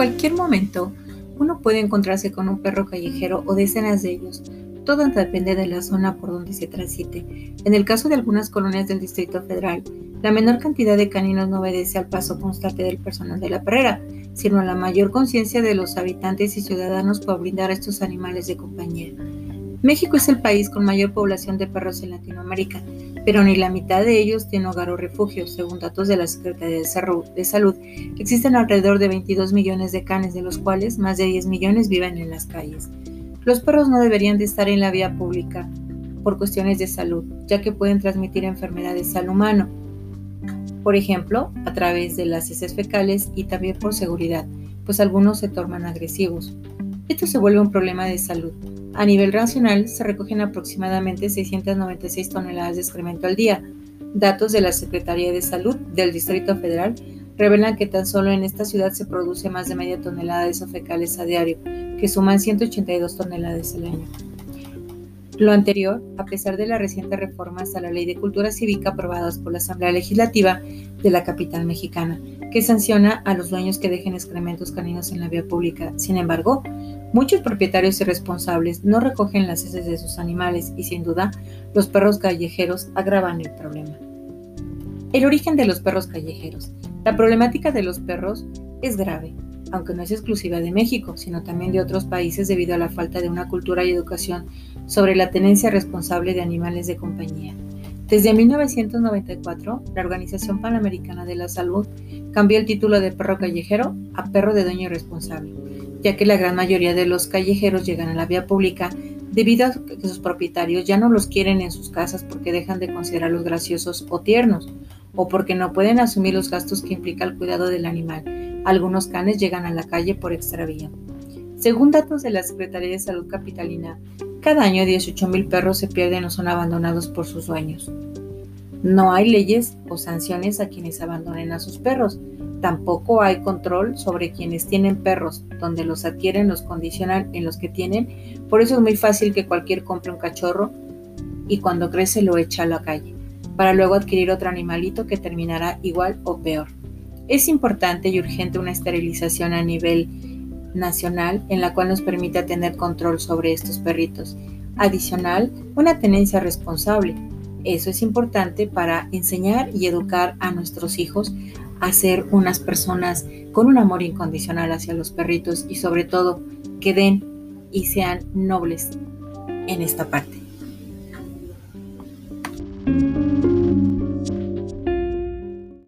cualquier momento, uno puede encontrarse con un perro callejero o decenas de ellos. Todo depende de la zona por donde se transite. En el caso de algunas colonias del Distrito Federal, la menor cantidad de caninos no obedece al paso constante del personal de la perrera, sino a la mayor conciencia de los habitantes y ciudadanos por brindar a estos animales de compañía. México es el país con mayor población de perros en Latinoamérica, pero ni la mitad de ellos tiene hogar o refugio, según datos de la Secretaría de Salud. Existen alrededor de 22 millones de canes, de los cuales más de 10 millones viven en las calles. Los perros no deberían de estar en la vía pública por cuestiones de salud, ya que pueden transmitir enfermedades al humano, por ejemplo, a través de las heces fecales y también por seguridad, pues algunos se tornan agresivos. Esto se vuelve un problema de salud. A nivel nacional se recogen aproximadamente 696 toneladas de excremento al día. Datos de la Secretaría de Salud del Distrito Federal revelan que tan solo en esta ciudad se produce más de media tonelada de fecales a diario, que suman 182 toneladas al año. Lo anterior, a pesar de las recientes reformas a la Ley de Cultura Cívica aprobadas por la Asamblea Legislativa de la capital mexicana, que sanciona a los dueños que dejen excrementos caninos en la vía pública. Sin embargo, muchos propietarios y responsables no recogen las heces de sus animales y sin duda los perros callejeros agravan el problema. El origen de los perros callejeros. La problemática de los perros es grave aunque no es exclusiva de México, sino también de otros países debido a la falta de una cultura y educación sobre la tenencia responsable de animales de compañía. Desde 1994, la Organización Panamericana de la Salud cambió el título de perro callejero a perro de dueño responsable, ya que la gran mayoría de los callejeros llegan a la vía pública debido a que sus propietarios ya no los quieren en sus casas porque dejan de considerarlos graciosos o tiernos, o porque no pueden asumir los gastos que implica el cuidado del animal, algunos canes llegan a la calle por extravío. Según datos de la Secretaría de Salud Capitalina, cada año 18.000 perros se pierden o son abandonados por sus dueños. No hay leyes o sanciones a quienes abandonen a sus perros. Tampoco hay control sobre quienes tienen perros, donde los adquieren, los condicionan en los que tienen. Por eso es muy fácil que cualquier compre un cachorro y cuando crece lo echa a la calle, para luego adquirir otro animalito que terminará igual o peor. Es importante y urgente una esterilización a nivel nacional en la cual nos permita tener control sobre estos perritos. Adicional, una tenencia responsable. Eso es importante para enseñar y educar a nuestros hijos a ser unas personas con un amor incondicional hacia los perritos y sobre todo que den y sean nobles en esta parte.